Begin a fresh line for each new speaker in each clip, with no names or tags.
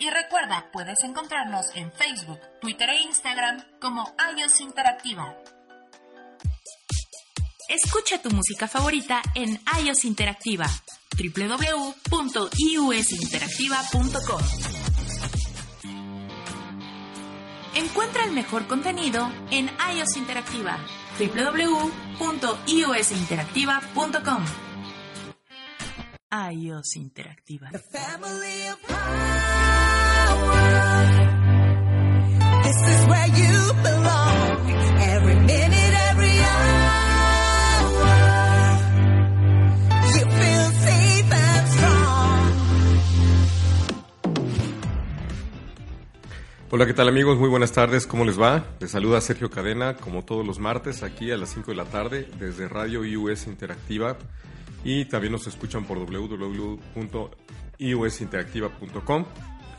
Y recuerda, puedes encontrarnos en Facebook, Twitter e Instagram como iOS Interactiva. Escucha tu música favorita en iOS Interactiva www.iusinteractiva.com. Encuentra el mejor contenido en iOS Interactiva www.iosinteractiva.com. iOS Interactiva.
This is where
Hola, ¿qué tal amigos? Muy buenas tardes, ¿cómo les va? Les saluda Sergio Cadena, como todos los martes, aquí a las 5 de la tarde, desde Radio IUS Interactiva. Y también nos escuchan por www.iusinteractiva.com.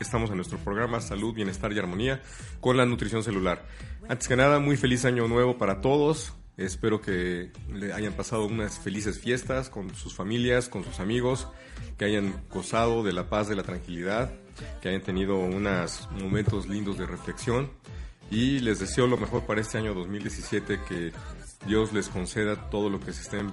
Estamos en nuestro programa Salud, Bienestar y Armonía con la nutrición celular. Antes que nada, muy feliz año nuevo para todos. Espero que le hayan pasado unas felices fiestas con sus familias, con sus amigos, que hayan gozado de la paz, de la tranquilidad, que hayan tenido unos momentos lindos de reflexión y les deseo lo mejor para este año 2017, que Dios les conceda todo lo que se estén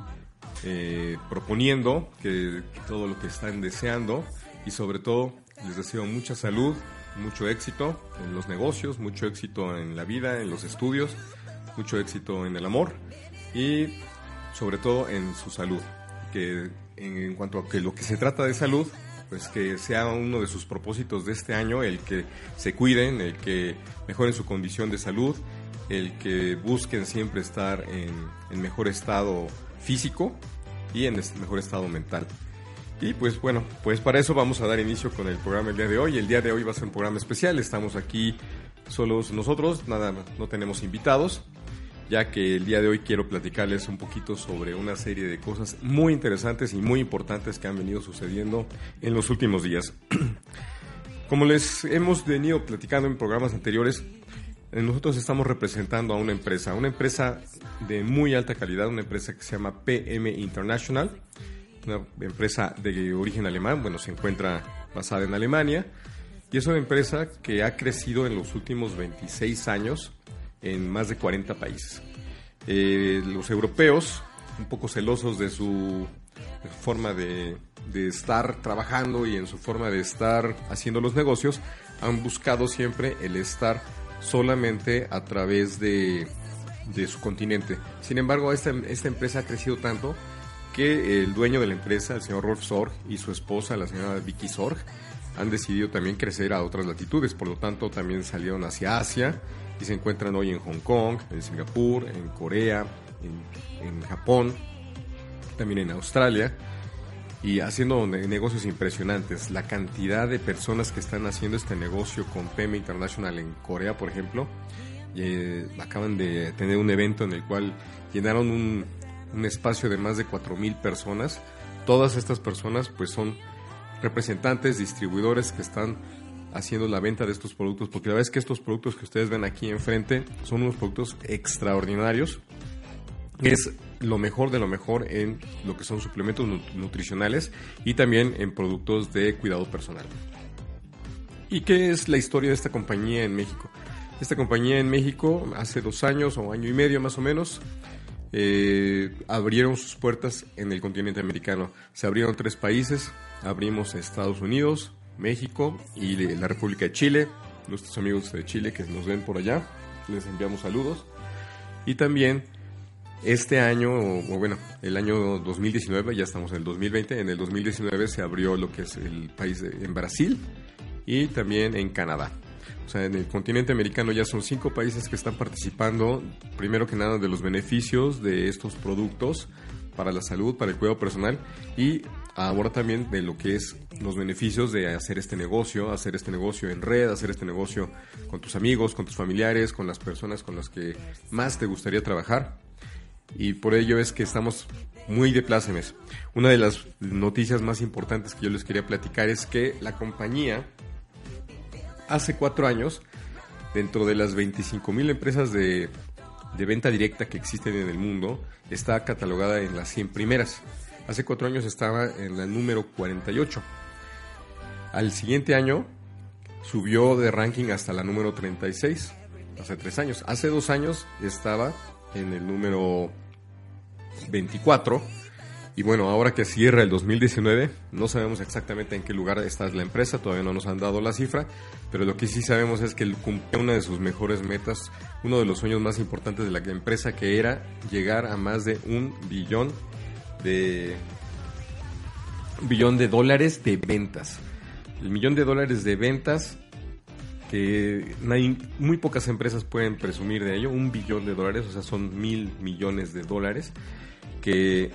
eh, proponiendo, que, todo lo que están deseando y sobre todo les deseo mucha salud, mucho éxito en los negocios, mucho éxito en la vida, en los estudios, mucho éxito en el amor y sobre todo en su salud. Que en, cuanto a que lo que se trata de salud, pues que sea uno de sus propósitos de este año el que se cuiden, el que mejoren su condición de salud, el que busquen siempre estar en, en mejor estado físico y en mejor estado mental. Y pues bueno, pues para eso vamos a dar inicio con el programa el día de hoy. El día de hoy va a ser un programa especial. Estamos aquí solos nosotros, nada, no tenemos invitados, ya que el día de hoy quiero platicarles un poquito sobre una serie de cosas muy interesantes y muy importantes que han venido sucediendo en los últimos días. Como les hemos venido platicando en programas anteriores, eh, nosotros estamos representando a una empresa, una empresa de muy alta calidad, una empresa que se llama PM International, una empresa de origen alemán, bueno, se encuentra basada en Alemania, y es una empresa que ha crecido en los últimos 26 años en más de 40 países. Eh, los europeos, un poco celosos de su forma de, de estar trabajando y en su forma de estar haciendo los negocios, han buscado siempre el estar solamente a través de, de su continente. Sin embargo, esta, esta empresa ha crecido tanto que el dueño de la empresa, el señor Rolf Sorg, y su esposa, la señora Vicky Sorg, han decidido también crecer a otras latitudes. Por lo tanto, también salieron hacia Asia y se encuentran hoy en Hong Kong, en Singapur, en Corea, en, en Japón, también en Australia y haciendo ne- negocios impresionantes. La cantidad de personas que están haciendo este negocio con PM International en Corea, por ejemplo, eh, acaban de tener un evento en el cual llenaron un, un espacio de más de 4.000 personas. Todas estas personas pues son representantes, distribuidores que están haciendo la venta de estos productos, porque la verdad es que estos productos que ustedes ven aquí enfrente son unos productos extraordinarios es lo mejor de lo mejor en lo que son suplementos nu- nutricionales y también en productos de cuidado personal. ¿Y qué es la historia de esta compañía en México? Esta compañía en México hace dos años o año y medio más o menos eh, abrieron sus puertas en el continente americano. Se abrieron tres países, abrimos Estados Unidos, México y la República de Chile. Nuestros amigos de Chile que nos ven por allá, les enviamos saludos. Y también este año, o bueno, el año 2019, ya estamos en el 2020, en el 2019 se abrió lo que es el país en Brasil y también en Canadá. O sea, en el continente americano ya son cinco países que están participando, primero que nada, de los beneficios de estos productos para la salud, para el cuidado personal y ahora también de lo que es los beneficios de hacer este negocio, hacer este negocio en red, hacer este negocio con tus amigos, con tus familiares, con las personas con las que más te gustaría trabajar. Y por ello es que estamos muy de plácemes. Una de las noticias más importantes que yo les quería platicar es que la compañía hace cuatro años, dentro de las 25 mil empresas de, de venta directa que existen en el mundo, está catalogada en las 100 primeras. Hace cuatro años estaba en la número 48. Al siguiente año subió de ranking hasta la número 36, hace tres años. Hace dos años estaba en el número 24. Y bueno, ahora que cierra el 2019, no sabemos exactamente en qué lugar está la empresa, todavía no nos han dado la cifra, pero lo que sí sabemos es que cumplió una de sus mejores metas, uno de los sueños más importantes de la empresa, que era llegar a más de un billón de billón de dólares de ventas. El millón de dólares de ventas que muy pocas empresas pueden presumir de ello, un billón de dólares, o sea, son mil millones de dólares, que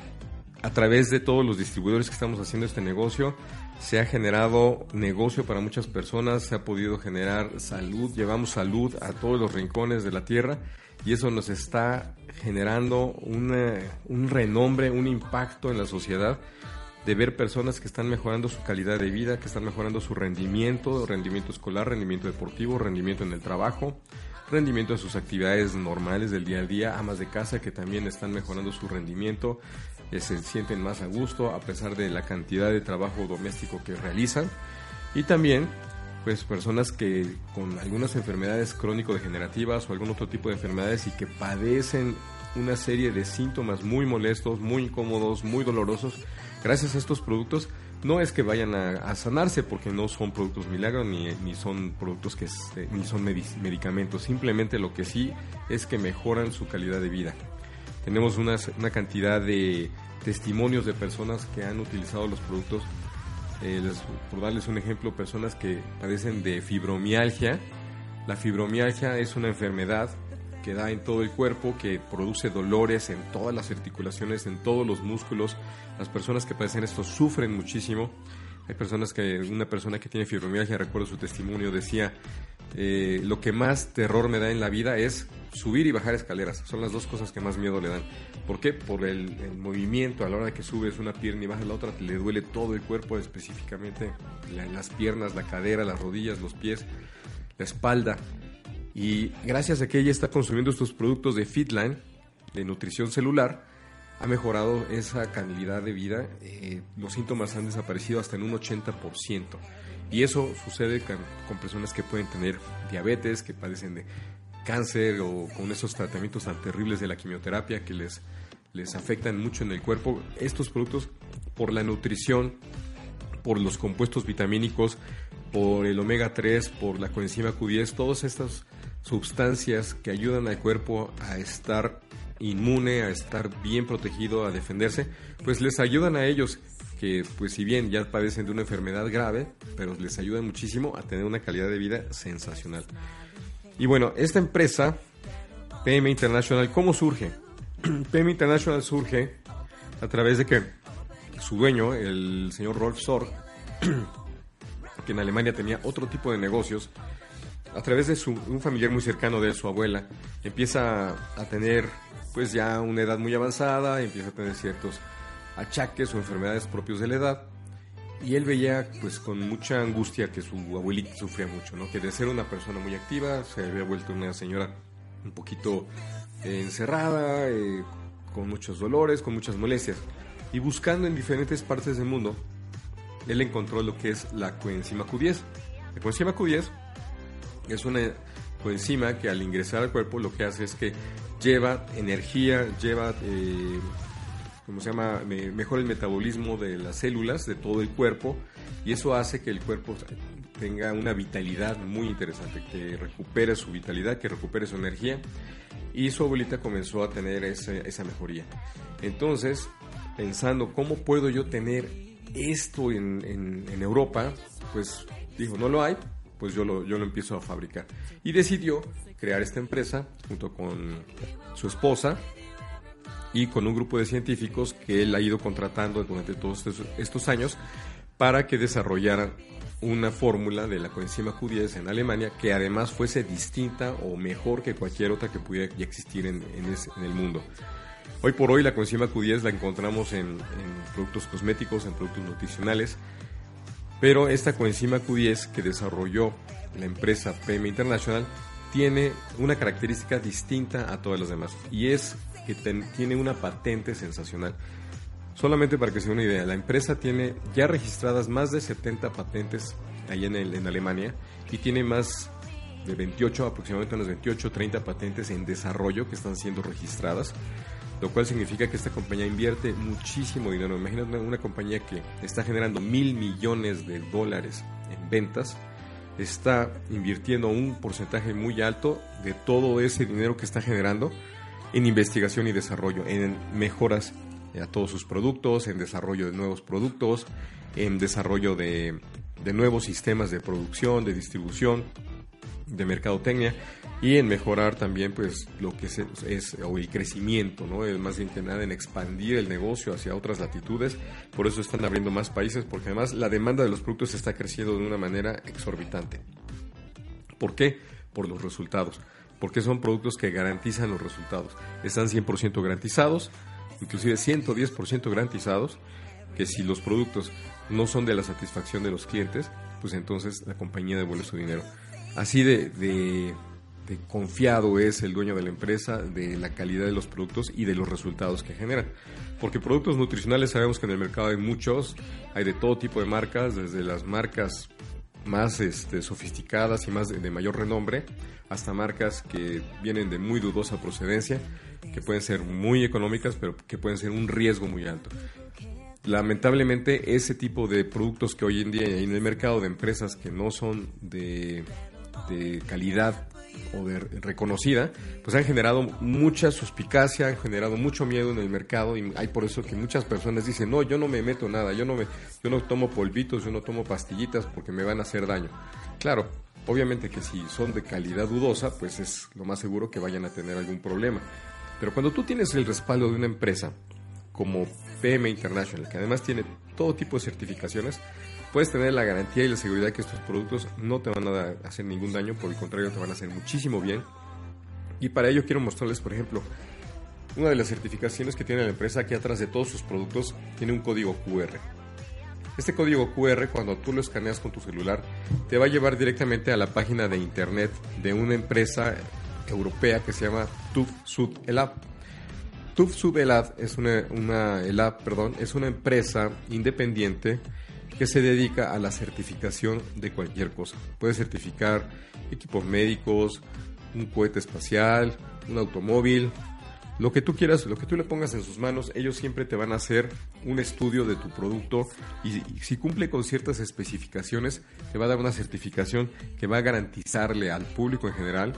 a través de todos los distribuidores que estamos haciendo este negocio, se ha generado negocio para muchas personas, se ha podido generar salud, llevamos salud a todos los rincones de la tierra y eso nos está generando una- un renombre, un impacto en la sociedad de ver personas que están mejorando su calidad de vida, que están mejorando su rendimiento, rendimiento escolar, rendimiento deportivo, rendimiento en el trabajo, rendimiento en sus actividades normales del día a día, amas de casa que también están mejorando su rendimiento, eh, se sienten más a gusto a pesar de la cantidad de trabajo doméstico que realizan y también pues personas que con algunas enfermedades crónico-degenerativas o algún otro tipo de enfermedades y que padecen una serie de síntomas muy molestos, muy incómodos, muy dolorosos, gracias a estos productos no es que vayan a, a sanarse porque no son productos milagros ni, ni son productos que este, ni son medi- medicamentos, simplemente lo que sí es que mejoran su calidad de vida. Tenemos una, una cantidad de testimonios de personas que han utilizado los productos eh, les- por darles un ejemplo, personas que padecen de fibromialgia. La fibromialgia es una enfermedad que da en todo el cuerpo, que produce dolores en todas las articulaciones, en todos los músculos. Las personas que padecen esto sufren muchísimo. Hay personas que, una persona que tiene fibromialgia, recuerdo su testimonio, decía, eh, lo que más terror me da en la vida es subir y bajar escaleras. Son las dos cosas que más miedo le dan. ¿Por qué? Por el, movimiento. A la hora que subes una pierna y bajas la otra, te le duele todo el cuerpo, específicamente la- las piernas, la cadera, las rodillas, los pies, la espalda. Y gracias a que ella está consumiendo estos productos de Fitline, de nutrición celular, ha mejorado esa calidad de vida. eh, los síntomas han desaparecido hasta en un 80%. Y eso sucede con, personas que pueden tener diabetes, que padecen de cáncer o con esos tratamientos tan terribles de la quimioterapia que les, les afectan mucho en el cuerpo. Estos productos, por la nutrición, por los compuestos vitamínicos, por el omega 3, por la coenzima Q10, todas estas sustancias que ayudan al cuerpo a estar inmune, a estar bien protegido, a defenderse, pues les ayudan a ellos que pues si bien ya padecen de una enfermedad grave, pero les ayudan muchísimo a tener una calidad de vida sensacional. Y bueno, esta empresa, PM International, ¿cómo surge? PM International surge a través de que su dueño, el señor Rolf Sorg, que en Alemania tenía otro tipo de negocios, a través de su, un familiar muy cercano de su abuela, empieza a tener pues ya una edad muy avanzada, empieza a tener ciertos achaques o enfermedades propios de la edad. Y él veía pues con mucha angustia que su abuelita sufría mucho, ¿no? Que de ser una persona muy activa se había vuelto una señora un poquito eh, encerrada, eh, con muchos dolores, con muchas molestias. Y buscando en diferentes partes del mundo, él encontró lo que es la coenzima Q10. La coenzima Q10 es una coenzima que al ingresar al cuerpo lo que hace es que lleva energía, lleva, eh, ¿cómo se llama? Me- mejora el metabolismo de las células de todo el cuerpo y eso hace que el cuerpo tenga una vitalidad muy interesante, que recupere su vitalidad, que recupere su energía y su abuelita comenzó a tener esa mejoría. Entonces, pensando, ¿cómo puedo yo tener esto en, en- en Europa? Pues dijo, no lo hay, pues yo lo, yo lo empiezo a fabricar. Y decidió crear esta empresa junto con su esposa y con un grupo de científicos que él ha ido contratando durante todos estos, años para que desarrollaran una fórmula de la coenzima Q10 en Alemania que además fuese distinta o mejor que cualquier otra que pudiera existir en, en el mundo. Hoy por hoy la coenzima Q10 la encontramos en, en productos cosméticos, en productos nutricionales, pero esta coenzima Q10 que desarrolló la empresa PM International tiene una característica distinta a todas las demás y es que tiene una patente sensacional. Solamente para que se den una idea, la empresa tiene ya registradas más de 70 patentes ahí en, Alemania y tiene más de 28, aproximadamente unas 28 30 patentes en desarrollo que están siendo registradas, lo cual significa que esta compañía invierte muchísimo dinero. Imagínate una, compañía que está generando mil millones de dólares en ventas, está invirtiendo un porcentaje muy alto de todo ese dinero que está generando en investigación y desarrollo, en mejoras a todos sus productos, en desarrollo de nuevos productos, en desarrollo de, de nuevos sistemas de producción, de distribución, de mercadotecnia y en mejorar también pues lo que es, es- o el crecimiento, ¿no? Es más bien que nada en expandir el negocio hacia otras latitudes, por eso están abriendo más países porque además la demanda de los productos está creciendo de una manera exorbitante. ¿Por qué? Por los resultados. Porque son productos que garantizan los resultados. Están 100% garantizados, inclusive 110% garantizados, que si los productos no son de la satisfacción de los clientes, pues entonces la compañía devuelve su dinero. Así de, de- confiado es el dueño de la empresa de la calidad de los productos y de los resultados que generan. Porque productos nutricionales sabemos que en el mercado hay muchos, hay de todo tipo de marcas, desde las marcas más este, sofisticadas y más de, mayor renombre, hasta marcas que vienen de muy dudosa procedencia, que pueden ser muy económicas, pero que pueden ser un riesgo muy alto. Lamentablemente, ese tipo de productos que hoy en día hay en el mercado de empresas que no son de calidad o de reconocida, pues han generado mucha suspicacia, han generado mucho miedo en el mercado y hay por eso que muchas personas dicen, no, yo no me meto nada, yo no, me, yo no tomo polvitos, yo no tomo pastillitas porque me van a hacer daño. Claro, obviamente que si son de calidad dudosa, pues es lo más seguro que vayan a tener algún problema. Pero cuando tú tienes el respaldo de una empresa como PM International, que además tiene todo tipo de certificaciones, puedes tener la garantía y la seguridad que estos productos no te van a hacer ningún daño, por el contrario, te van a hacer muchísimo bien. Y para ello quiero mostrarles, por ejemplo, una de las certificaciones que tiene la empresa aquí atrás de todos sus productos tiene un código QR. Este código QR, cuando tú lo escaneas con tu celular, te va a llevar directamente a la página de internet de una empresa europea que se llama TÜV Sud Elab. TÜV Sud Elab es una, una, Elab, perdón, es una empresa independiente que se dedica a la certificación de cualquier cosa. Puede certificar equipos médicos, un cohete espacial, un automóvil, lo que tú quieras, lo que tú le pongas en sus manos, ellos siempre te van a hacer un estudio de tu producto y, si cumple con ciertas especificaciones, te va a dar una certificación que va a garantizarle al público en general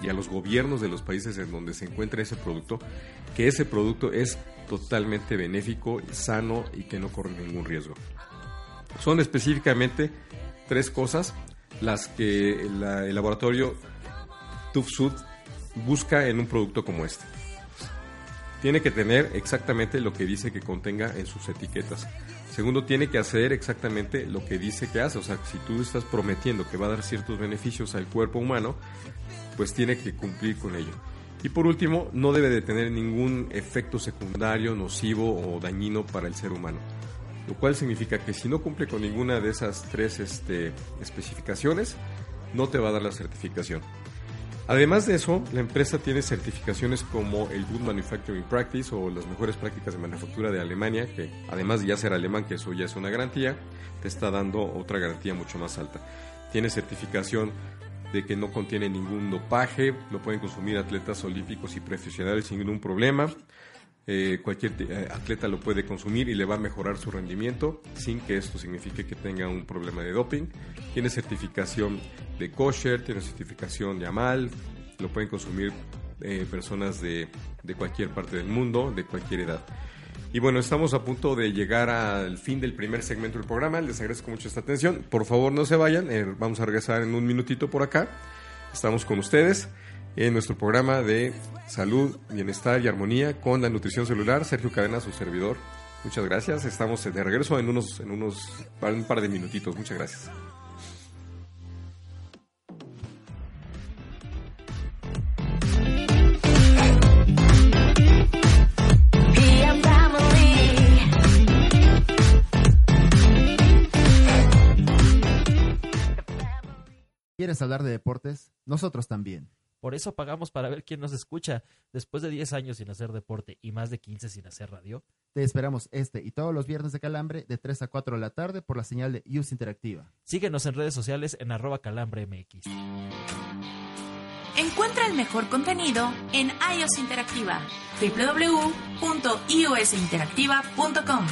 y a los gobiernos de los países en donde se encuentra ese producto que ese producto es totalmente benéfico, sano y que no corre ningún riesgo. Son específicamente tres cosas las que el laboratorio TÜV-SÜD busca en un producto como este. Tiene que tener exactamente lo que dice que contenga en sus etiquetas. Segundo, tiene que hacer exactamente lo que dice que hace. O sea, si tú estás prometiendo que va a dar ciertos beneficios al cuerpo humano, pues tiene que cumplir con ello. Y por último, no debe de tener ningún efecto secundario, nocivo o dañino para el ser humano. Lo cual significa que si no cumple con ninguna de esas tres este, especificaciones, no te va a dar la certificación. Además de eso, la empresa tiene certificaciones como el Good Manufacturing Practice o las mejores prácticas de manufactura de Alemania, que además de ya ser alemán, que eso ya es una garantía, te está dando otra garantía mucho más alta. Tiene certificación de que no contiene ningún dopaje, lo pueden consumir atletas olímpicos y profesionales sin ningún problema. Eh, cualquier eh, atleta lo puede consumir y le va a mejorar su rendimiento sin que esto signifique que tenga un problema de doping. Tiene certificación de kosher, tiene certificación de amal, lo pueden consumir eh, personas de, de cualquier parte del mundo, de cualquier edad. Y bueno, estamos a punto de llegar al fin del primer segmento del programa. Les agradezco mucho esta atención. Por favor, no se vayan. vamos a regresar en un minutito por acá. Estamos con ustedes. En nuestro programa de salud, bienestar y armonía con la nutrición celular. Sergio Cadena, su servidor. Muchas gracias. Estamos de regreso en unos, en unos, un par de minutitos. Muchas gracias.
¿Quieres hablar de deportes? Nosotros también.
Por eso pagamos para ver quién nos escucha. Después de 10 años sin hacer deporte y más de 15 sin hacer radio,
Te esperamos este y todos los viernes de Calambre de 3 a 4 de la tarde por la señal de Use Interactiva.
síguenos en redes sociales en arroba calambremx.
Encuentra el mejor contenido en iOS Interactiva. www.iosinteractiva.com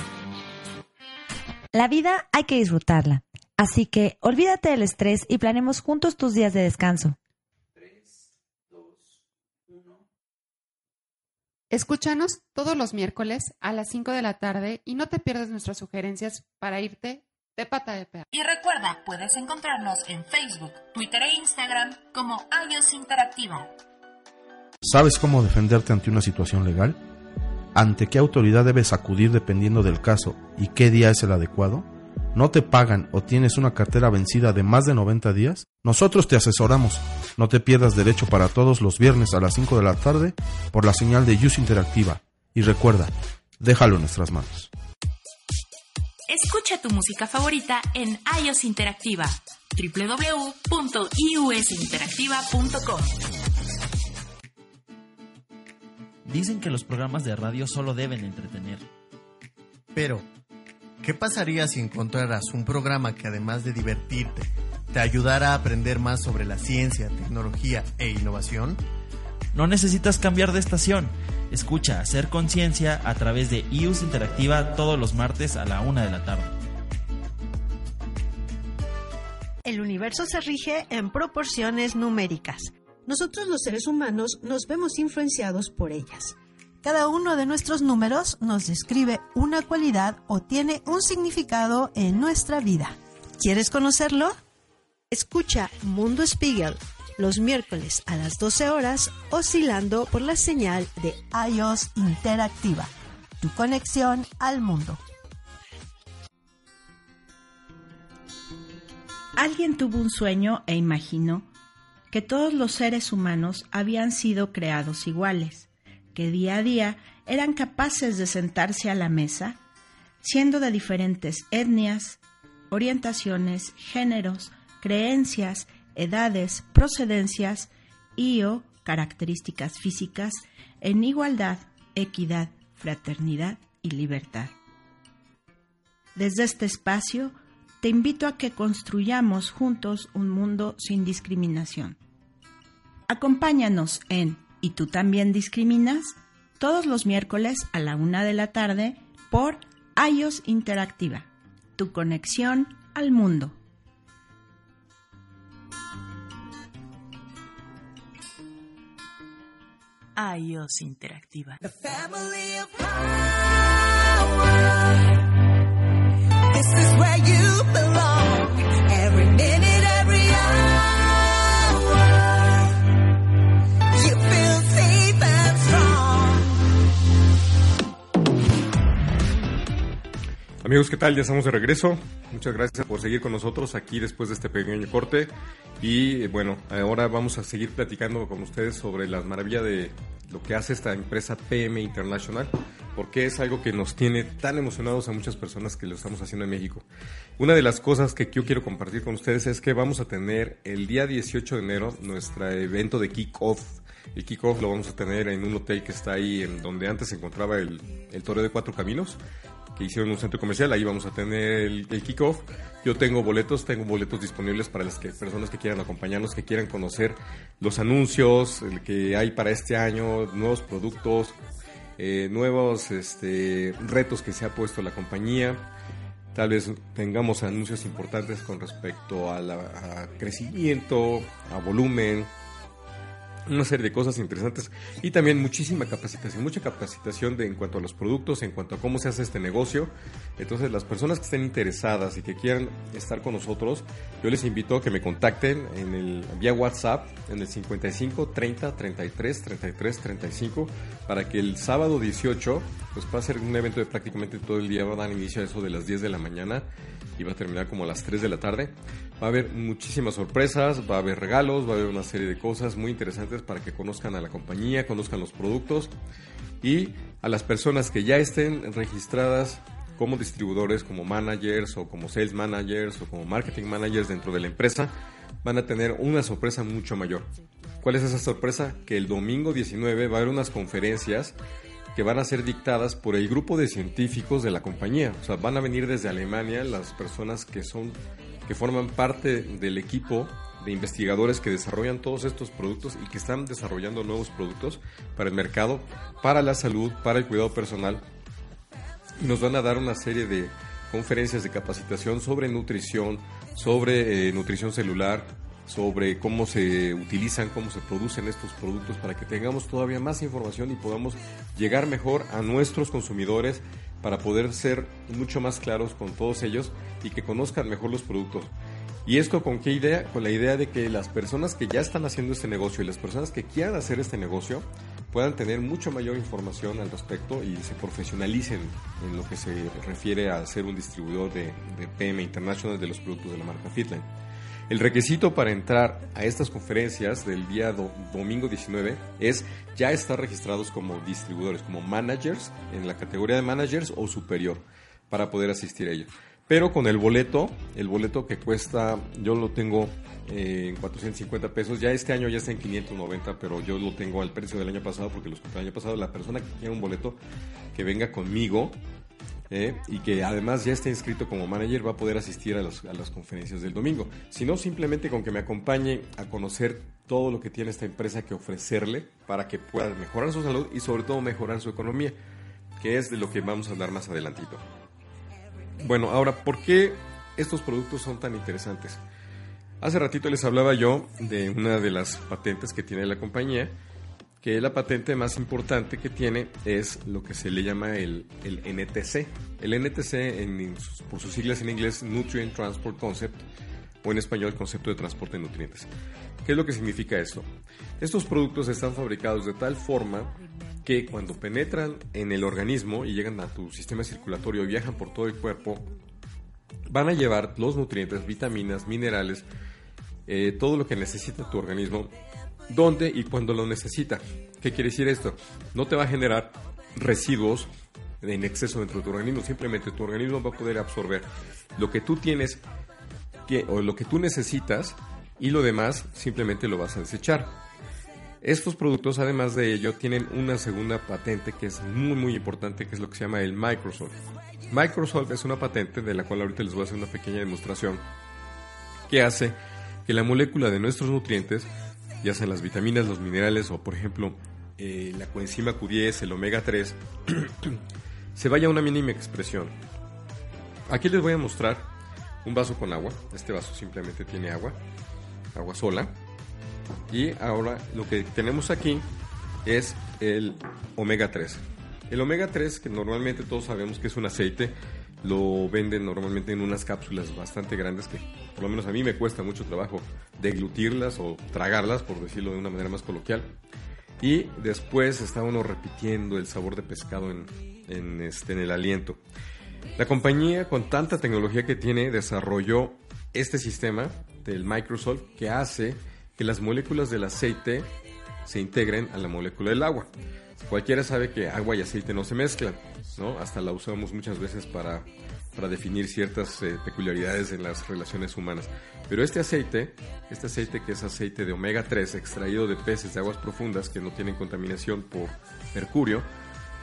La vida hay que disfrutarla. Así que olvídate del estrés y planemos juntos tus días de descanso.
Escúchanos todos los miércoles a las 5 de la tarde y no te pierdas nuestras sugerencias para irte de pata de perro.
Y recuerda, puedes encontrarnos en Facebook, Twitter e Instagram como iOS Interactiva.
¿Sabes cómo defenderte ante una situación legal? ¿Ante qué autoridad debes acudir dependiendo del caso y qué día es el adecuado? ¿No te pagan o tienes una cartera vencida de más de 90 días? Nosotros te asesoramos. No te pierdas derecho para todos los viernes a las 5 de la tarde por la señal de Use Interactiva. Y recuerda, déjalo en nuestras manos.
Escucha tu música favorita en iOS Interactiva. www.iusinteractiva.com
Dicen que los programas de radio solo deben entretener.
Pero, ¿qué pasaría si encontraras un programa que además de divertirte, te ayudara a aprender más sobre la ciencia, tecnología e innovación?
No necesitas cambiar de estación. Escucha Hacer Conciencia a través de iUS Interactiva todos los martes a la una de la tarde.
El universo se rige en proporciones numéricas. Nosotros los seres humanos nos vemos influenciados por ellas. Cada uno de nuestros números nos describe una cualidad o tiene un significado en nuestra vida. ¿Quieres conocerlo? Escucha Mundo Spiegel los miércoles a las 12 horas oscilando por la señal de iOS Interactiva, tu conexión al mundo.
Alguien tuvo un sueño e imaginó que todos los seres humanos habían sido creados iguales, que día a día eran capaces de sentarse a la mesa, siendo de diferentes etnias, orientaciones, géneros, creencias, edades, procedencias y o características físicas en igualdad, equidad, fraternidad y libertad. Desde este espacio, te invito a que construyamos juntos un mundo sin discriminación. Acompáñanos en ¿Y tú también discriminas? todos los miércoles a la una de la tarde por iOS Interactiva, tu conexión al mundo.
iOS Interactiva.
family of power. This is where you belong. Every minute,
Amigos, ¿qué tal? Ya estamos de regreso. Muchas gracias por seguir con nosotros aquí después de este pequeño corte. Y eh, bueno, ahora vamos a seguir platicando con ustedes sobre las maravillas de lo que hace esta empresa PM International, porque es algo que nos tiene tan emocionados a muchas personas que lo estamos haciendo en México. Una de las cosas que yo quiero compartir con ustedes es que vamos a tener el día 18 de enero nuestro evento de kick-off. El kick-off lo vamos a tener en un hotel que está ahí en donde antes se encontraba el, el Toreo de Cuatro Caminos que hicieron un centro comercial, ahí vamos a tener el, kickoff. Yo tengo boletos, tengo boletos disponibles para las que, personas que quieran acompañarnos, que quieran conocer los anuncios el que hay para este año, nuevos productos, eh, nuevos este, retos que se ha puesto la compañía. Tal vez tengamos anuncios importantes con respecto a, la- crecimiento, a volumen, una serie de cosas interesantes y también muchísima capacitación, mucha capacitación de, en cuanto a los productos, en cuanto a cómo se hace este negocio. Entonces, las personas que estén interesadas y que quieran estar con nosotros, yo les invito a que me contacten en el vía WhatsApp en el 55 30 33 33 35 para que el sábado 18 pues va a ser un evento de prácticamente todo el día, va a dar inicio a eso de las 10 de la mañana y va a terminar como a las 3 de la tarde. Va a haber muchísimas sorpresas, va a haber regalos, va a haber una serie de cosas muy interesantes para que conozcan a la compañía, conozcan los productos y a las personas que ya estén registradas como distribuidores, como managers o como sales managers o como marketing managers dentro de la empresa, van a tener una sorpresa mucho mayor. ¿Cuál es esa sorpresa? Que el domingo 19 va a haber unas conferencias que van a ser dictadas por el grupo de científicos de la compañía. O sea, van a venir desde Alemania las personas que son que forman parte del equipo de investigadores que desarrollan todos estos productos y que están desarrollando nuevos productos para el mercado, para la salud, para el cuidado personal. Y nos van a dar una serie de conferencias de capacitación sobre nutrición, sobre eh, nutrición celular, sobre cómo se utilizan, cómo se producen estos productos para que tengamos todavía más información y podamos llegar mejor a nuestros consumidores para poder ser mucho más claros con todos ellos y que conozcan mejor los productos. ¿Y esto con qué idea? Con la idea de que las personas que ya están haciendo este negocio y las personas que quieran hacer este negocio puedan tener mucho mayor información al respecto y se profesionalicen en lo que se refiere a ser un distribuidor de, PM International de los productos de la marca Fitline. El requisito para entrar a estas conferencias del día do- domingo 19 es ya estar registrados como distribuidores, como managers, en la categoría de managers o superior, para poder asistir a ello. Pero con el boleto, el boleto que cuesta, yo lo tengo eh, en 450 pesos, ya este año ya está en 590, pero yo lo tengo al precio del año pasado porque los compré el año pasado. La persona que quiera un boleto que venga conmigo ¿eh? y que además ya esté inscrito como manager va a poder asistir a, los- a las conferencias del domingo. Si no, simplemente con que me acompañe a conocer todo lo que tiene esta empresa que ofrecerle para que pueda mejorar su salud y sobre todo mejorar su economía, que es de lo que vamos a hablar más adelantito. Bueno, ahora, ¿por qué estos productos son tan interesantes? Hace ratito les hablaba yo de una de las patentes que tiene la compañía, que la patente más importante que tiene es lo que se le llama el, el NTC. El NTC, en- por sus siglas en inglés, Nutrient Transport Concept, o en español, concepto de transporte de nutrientes. ¿Qué es lo que significa esto? Estos productos están fabricados de tal forma que cuando penetran en el organismo y llegan a tu sistema circulatorio viajan por todo el cuerpo, van a llevar los nutrientes, vitaminas, minerales, eh, todo lo que necesita tu organismo, donde y cuando lo necesita. ¿Qué quiere decir esto? No te va a generar residuos en exceso dentro de tu organismo, simplemente tu organismo va a poder absorber lo que tú tienes que, o lo que tú necesitas y lo demás simplemente lo vas a desechar. Estos productos, además de ello, tienen una segunda patente que es muy muy importante, que es lo que se llama el Microsoft. Microsoft es una patente de la cual ahorita les voy a hacer una pequeña demostración que hace que la molécula de nuestros nutrientes, ya sean las vitaminas, los minerales o por ejemplo eh, la coenzima Q10, el omega 3, se vaya a una mínima expresión. Aquí les voy a mostrar un vaso con agua. Este vaso simplemente tiene agua, agua sola. Y ahora lo que tenemos aquí es el omega 3. El omega 3, que normalmente todos sabemos que es un aceite, lo venden normalmente en unas cápsulas bastante grandes que por lo menos a mí me cuesta mucho trabajo deglutirlas o tragarlas, por decirlo de una manera más coloquial. Y después está uno repitiendo el sabor de pescado en, en, este, en el aliento. La compañía con tanta tecnología que tiene desarrolló este sistema del Microsoft que hace que las moléculas del aceite se integren a la molécula del agua. Cualquiera sabe que agua y aceite no se mezclan, ¿no? Hasta la usamos muchas veces para, para definir ciertas eh, peculiaridades en las relaciones humanas. Pero este aceite, este aceite que es aceite de omega 3 extraído de peces de aguas profundas que no tienen contaminación por mercurio,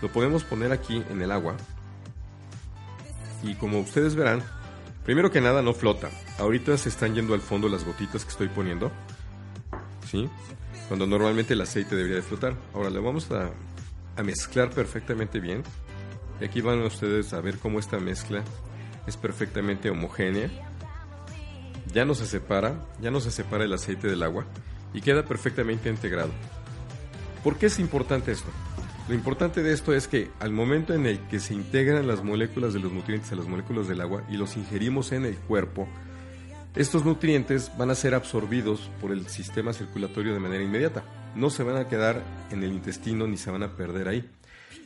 lo podemos poner aquí en el agua y como ustedes verán, primero que nada no flota. Ahorita se están yendo al fondo las gotitas que estoy poniendo. ¿Sí? Cuando normalmente el aceite debería de flotar. Ahora le vamos a, a mezclar perfectamente bien. Y aquí van ustedes a ver cómo esta mezcla es perfectamente homogénea. Ya no se separa, ya no se separa el aceite del agua. y queda perfectamente integrado. ¿Por qué es importante esto? Lo importante de esto es que al momento en el que se integran las moléculas de los nutrientes a las moléculas del agua y los ingerimos en el cuerpo, estos nutrientes van a ser absorbidos por el sistema circulatorio de manera inmediata. No se van a quedar en el intestino ni se van a perder ahí.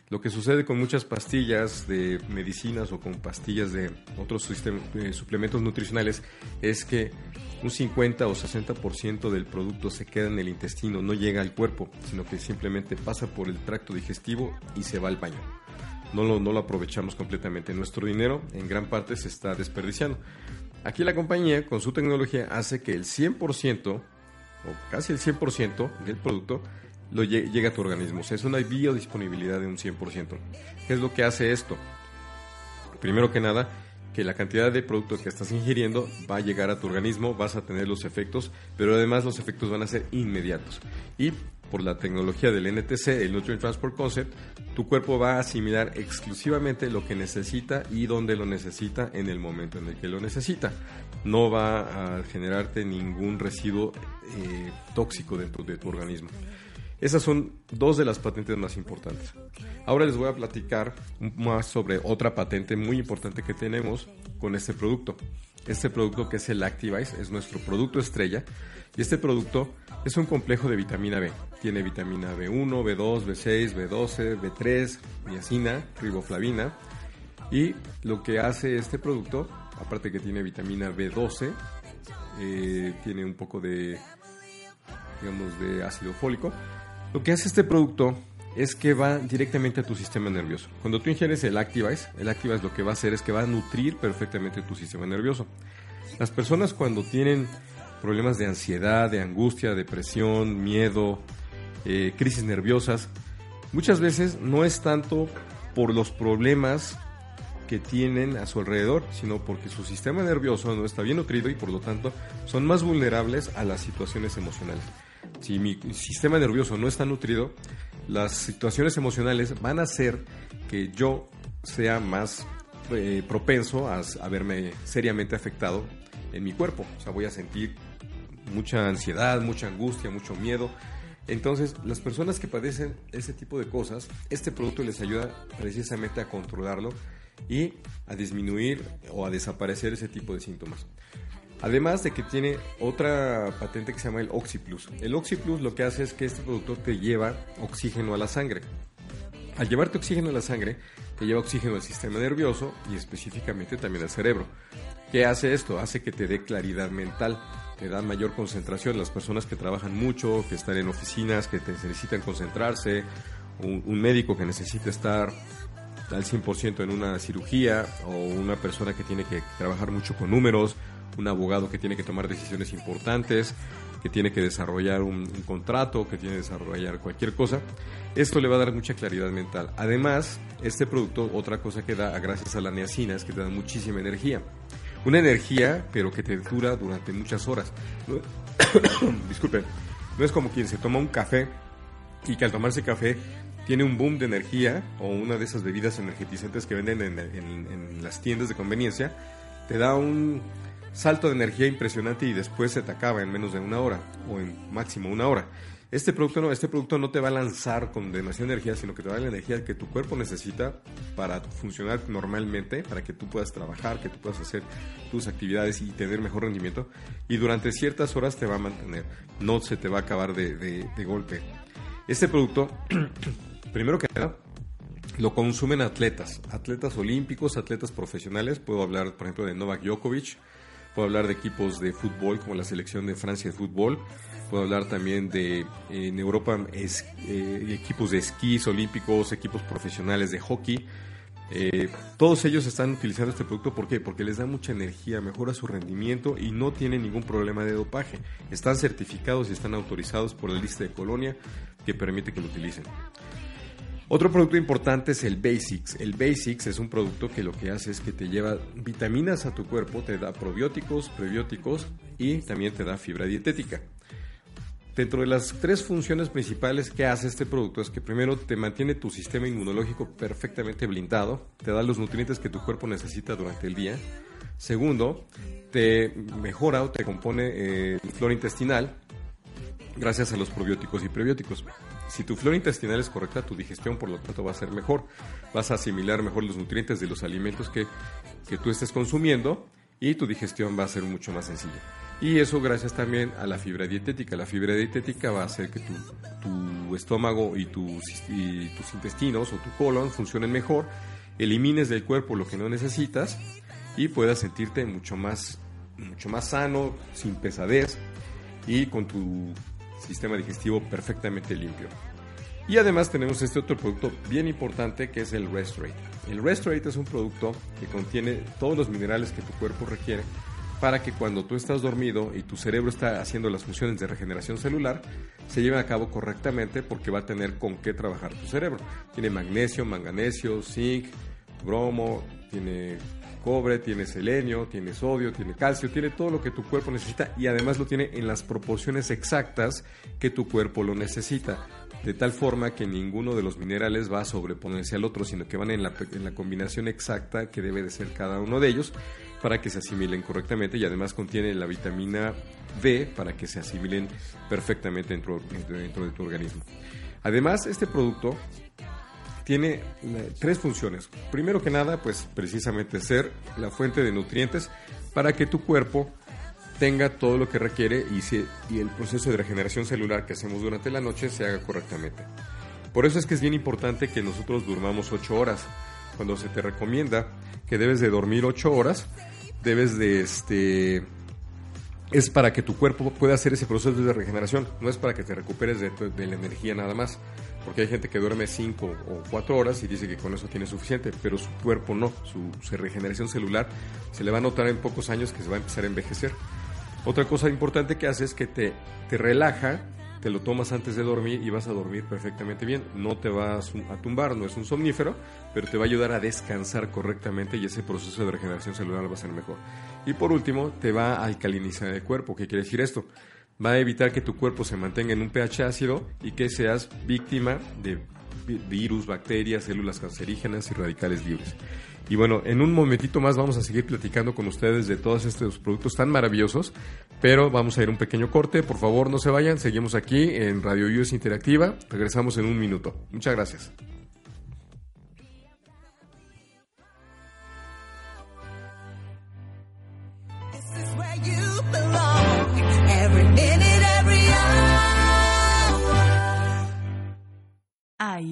Lo que sucede con muchas pastillas de medicinas o con pastillas de otros eh, suplementos nutricionales es que un 50 o 60% del producto se queda en el intestino, no llega al cuerpo, sino que simplemente pasa por el tracto digestivo y se va al baño. No lo aprovechamos completamente. Nuestro dinero en gran parte se está desperdiciando. Aquí la compañía, con su tecnología, hace que el 100% o casi el 100% del producto lo lle- llegue a tu organismo. O sea, es una biodisponibilidad de un 100%. ¿Qué es lo que hace esto? Primero que nada, que la cantidad de producto que estás ingiriendo va a llegar a tu organismo, vas a tener los efectos, pero además los efectos van a ser inmediatos. Y por la tecnología del NTC, el Nutrient Transport Concept, tu cuerpo va a asimilar exclusivamente lo que necesita y donde lo necesita en el momento en el que lo necesita. No va a generarte ningún residuo eh, tóxico dentro de tu organismo. Esas son dos de las patentes más importantes. Ahora les voy a platicar más sobre otra patente muy importante que tenemos con este producto. Este producto que es el Activize es nuestro producto estrella y este producto es un complejo de vitamina B. Tiene vitamina B1, B2, B6, B12, B3, niacina, riboflavina y lo que hace este producto, aparte que tiene vitamina B12, eh, tiene un poco de digamos de ácido fólico, lo que hace este producto es que va directamente a tu sistema nervioso. Cuando tú ingieres el Activize, el Activize lo que va a hacer es que va a nutrir perfectamente tu sistema nervioso. Las personas cuando tienen problemas de ansiedad, de angustia, depresión, miedo, eh, crisis nerviosas, muchas veces no es tanto por los problemas que tienen a su alrededor, sino porque su sistema nervioso no está bien nutrido y por lo tanto son más vulnerables a las situaciones emocionales. Si mi sistema nervioso no está nutrido, las situaciones emocionales van a hacer que yo sea más eh, propenso a, a verme seriamente afectado en mi cuerpo. O sea, voy a sentir mucha ansiedad, mucha angustia, mucho miedo. Entonces, las personas que padecen ese tipo de cosas, este producto les ayuda precisamente a controlarlo y a disminuir o a desaparecer ese tipo de síntomas. Además de que tiene otra patente que se llama el OxyPlus. El OxyPlus lo que hace es que este producto te lleva oxígeno a la sangre. Al llevarte oxígeno a la sangre, te lleva oxígeno al sistema nervioso y específicamente también al cerebro. ¿Qué hace esto? Hace que te dé claridad mental, te da mayor concentración. Las personas que trabajan mucho, que están en oficinas, que necesitan concentrarse, un médico que necesita estar al 100% en una cirugía o una persona que tiene que trabajar mucho con números, un abogado que tiene que tomar decisiones importantes, que tiene que desarrollar un, contrato, que tiene que desarrollar cualquier cosa. Esto le va a dar mucha claridad mental. Además, este producto, otra cosa que da gracias a la niacina es que te da muchísima energía. Una energía, pero que te dura durante muchas horas. Disculpen, no es como quien se toma un café y que al tomarse café tiene un boom de energía o una de esas bebidas energetizantes que venden en, en, en las tiendas de conveniencia, te da un salto de energía impresionante y después se te acaba en menos de una hora o en máximo una hora. Este producto no, este producto no te va a lanzar con demasiada energía, sino que te va a dar la energía que tu cuerpo necesita para funcionar normalmente, para que tú puedas trabajar, que tú puedas hacer tus actividades y tener mejor rendimiento. Y durante ciertas horas te va a mantener, no se te va a acabar de, golpe. Este producto, primero que nada, lo consumen atletas, atletas olímpicos, atletas profesionales. Puedo hablar, por ejemplo, de Novak Djokovic, puedo hablar de equipos de fútbol como la selección de Francia de fútbol, puedo hablar también de en Europa eh, equipos de esquís olímpicos, equipos profesionales de hockey. Eh, todos ellos están utilizando este producto ¿por qué? porque les da mucha energía, mejora su rendimiento y no tienen ningún problema de dopaje. Están certificados y están autorizados por la lista de Colonia que permite que lo utilicen. Otro producto importante es el Basics. El Basics es un producto que lo que hace es que te lleva vitaminas a tu cuerpo, te da probióticos, prebióticos y también te da fibra dietética. Dentro de las tres funciones principales que hace este producto es que primero te mantiene tu sistema inmunológico perfectamente blindado, te da los nutrientes que tu cuerpo necesita durante el día. Segundo, te mejora o te compone eh, flora intestinal gracias a los probióticos y prebióticos. Si tu flora intestinal es correcta, tu digestión por lo tanto va a ser mejor. Vas a asimilar mejor los nutrientes de los alimentos que, que tú estés consumiendo y tu digestión va a ser mucho más sencilla. Y eso gracias también a la fibra dietética. La fibra dietética va a hacer que tu, tu estómago y tus, intestinos o tu colon funcionen mejor, elimines del cuerpo lo que no necesitas y puedas sentirte mucho más, mucho más sano, sin pesadez y con tu sistema digestivo perfectamente limpio. Y además tenemos este otro producto bien importante que es el Restorate. El Restorate es un producto que contiene todos los minerales que tu cuerpo requiere para que cuando tú estás dormido y tu cerebro está haciendo las funciones de regeneración celular, se lleven a cabo correctamente porque va a tener con qué trabajar tu cerebro. Tiene magnesio, manganesio, zinc, bromo, tiene cobre, tiene selenio, tiene sodio, tiene calcio, tiene todo lo que tu cuerpo necesita y además lo tiene en las proporciones exactas que tu cuerpo lo necesita. De tal forma que ninguno de los minerales va a sobreponerse al otro, sino que van en la, combinación exacta que debe de ser cada uno de ellos para que se asimilen correctamente y además contiene la vitamina D para que se asimilen perfectamente dentro de tu organismo. Además, este producto tiene tres funciones. Primero que nada, pues precisamente ser la fuente de nutrientes para que tu cuerpo tenga todo lo que requiere y el proceso de regeneración celular que hacemos durante la noche se haga correctamente. Por eso es que es bien importante que nosotros durmamos 8 horas. Cuando se te recomienda que debes de dormir 8 horas, debes de este es para que tu cuerpo pueda hacer ese proceso de regeneración, no es para que te recuperes de, de la energía nada más, porque hay gente que duerme 5 o 4 horas y dice que con eso tiene suficiente, pero su cuerpo no, su, su, regeneración celular se le va a notar en pocos años que se va a empezar a envejecer. Otra cosa importante que hace es que te, te relaja te lo tomas antes de dormir y vas a dormir perfectamente bien. No te vas a tumbar, no es un somnífero, pero te va a ayudar a descansar correctamente y ese proceso de regeneración celular va a ser mejor. Y por último, te va a alcalinizar el cuerpo. ¿Qué quiere decir esto? Va a evitar que tu cuerpo se mantenga en un pH ácido y que seas víctima de virus, bacterias, células cancerígenas y radicales libres. Y bueno, en un momentito más vamos a seguir platicando con ustedes de todos estos productos tan maravillosos, pero vamos a ir un pequeño corte. Por favor, no se vayan, seguimos aquí en Radio US Interactiva. Regresamos en un minuto. Muchas gracias.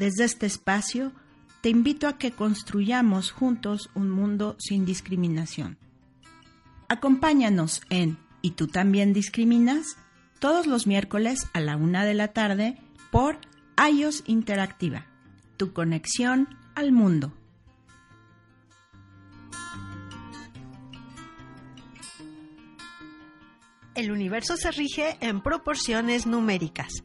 Desde este espacio te invito a que construyamos juntos un mundo sin discriminación. Acompáñanos en ¿Y tú también discriminas? todos los miércoles a la una de la tarde por iOS Interactiva, tu conexión al mundo.
El universo se rige en proporciones numéricas.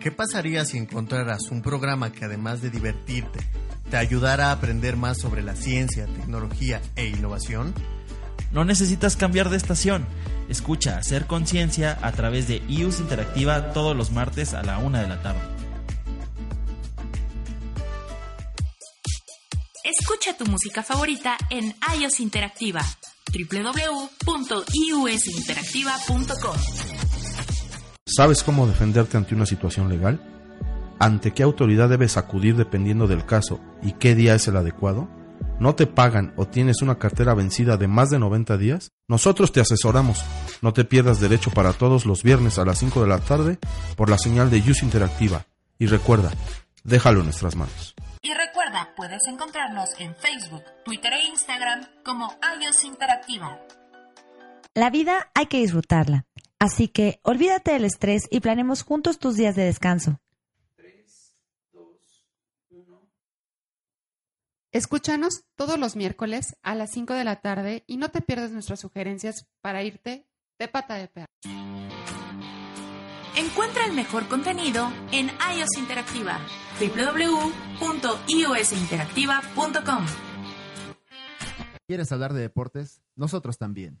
¿qué pasaría si encontraras un programa que además de divertirte, te ayudara a aprender más sobre la ciencia, tecnología e innovación?
No necesitas cambiar de estación. Escucha Hacer Conciencia a través de iUS Interactiva todos los martes a la una de la tarde.
Escucha tu música favorita en iOS Interactiva www.iusinteractiva.com
¿Sabes cómo defenderte ante una situación legal? ¿Ante qué autoridad debes acudir dependiendo del caso y qué día es el adecuado? ¿No te pagan o tienes una cartera vencida de más de 90 días? Nosotros te asesoramos. No te pierdas Derecho para Todos los viernes a las 5 de la tarde por la señal de Use Interactiva. Y recuerda, déjalo en nuestras manos.
Y recuerda, puedes encontrarnos en Facebook, Twitter e Instagram como iOS Interactiva.
La vida hay que disfrutarla. Así que olvídate del estrés y planemos juntos tus días de descanso.
Escúchanos todos los miércoles a las 5 de la tarde y no te pierdas nuestras sugerencias para irte de pata de perro.
Encuentra el mejor contenido en iOS Interactiva. www.iosinteractiva.com
¿Quieres hablar de deportes? Nosotros también.